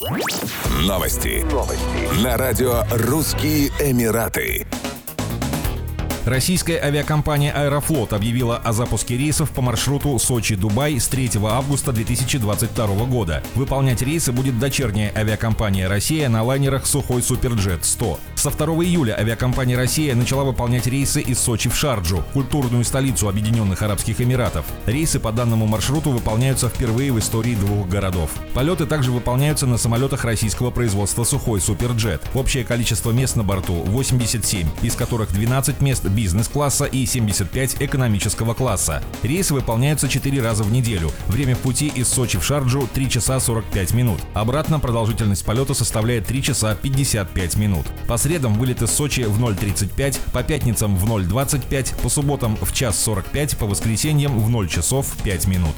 Новости. Новости. На радио «Русские Эмираты». Российская авиакомпания «Аэрофлот» объявила о запуске рейсов по маршруту Сочи-Дубай с 3 августа 2022 года. Выполнять рейсы будет дочерняя авиакомпания «Россия» на лайнерах «Сухой Суперджет-100». Со 2 июля авиакомпания «Россия» начала выполнять рейсы из Сочи в Шарджу, культурную столицу Объединенных Арабских Эмиратов. Рейсы по данному маршруту выполняются впервые в истории двух городов. Полеты также выполняются на самолетах российского производства «Сухой Суперджет». Общее количество мест на борту – 87, из которых 12 мест бизнес-класса и 75 экономического класса. Рейсы выполняются 4 раза в неделю. Время пути из Сочи в Шарджу 3 часа 45 минут. Обратно продолжительность полета составляет 3 часа 55 минут. По средам вылет из Сочи в 0.35, по пятницам в 0.25, по субботам в час 45, по воскресеньям в 0 часов 5 минут.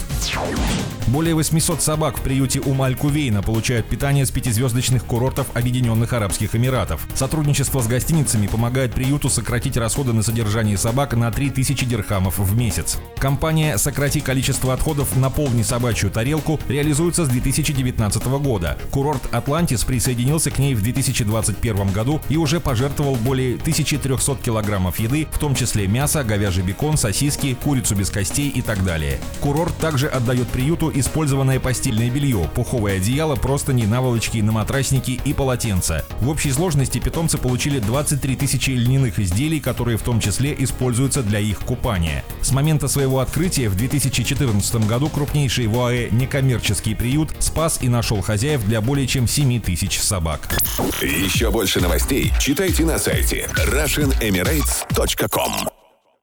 Более 800 собак в приюте Умаль-Кувейна получают питание с пятизвездочных курортов Объединенных Арабских Эмиратов. Сотрудничество с гостиницами помогает приюту сократить расходы на содержание собак на 3000 дирхамов в месяц. Компания «Сократи количество отходов, наполни собачью тарелку» реализуется с 2019 года. Курорт «Атлантис» присоединился к ней в 2021 году и уже пожертвовал более 1300 килограммов еды, в том числе мясо, говяжий бекон, сосиски, курицу без костей и так далее. Курорт также отдает приюту использованное постельное белье, пуховое одеяло, простыни, наволочки, на матрасники и полотенца. В общей сложности питомцы получили 23 тысячи льняных изделий, которые в том числе используются для их купания. С момента своего открытия в 2014 году крупнейший в ОАЭ некоммерческий приют спас и нашел хозяев для более чем 7 тысяч собак. Еще больше новостей читайте на сайте RussianEmirates.com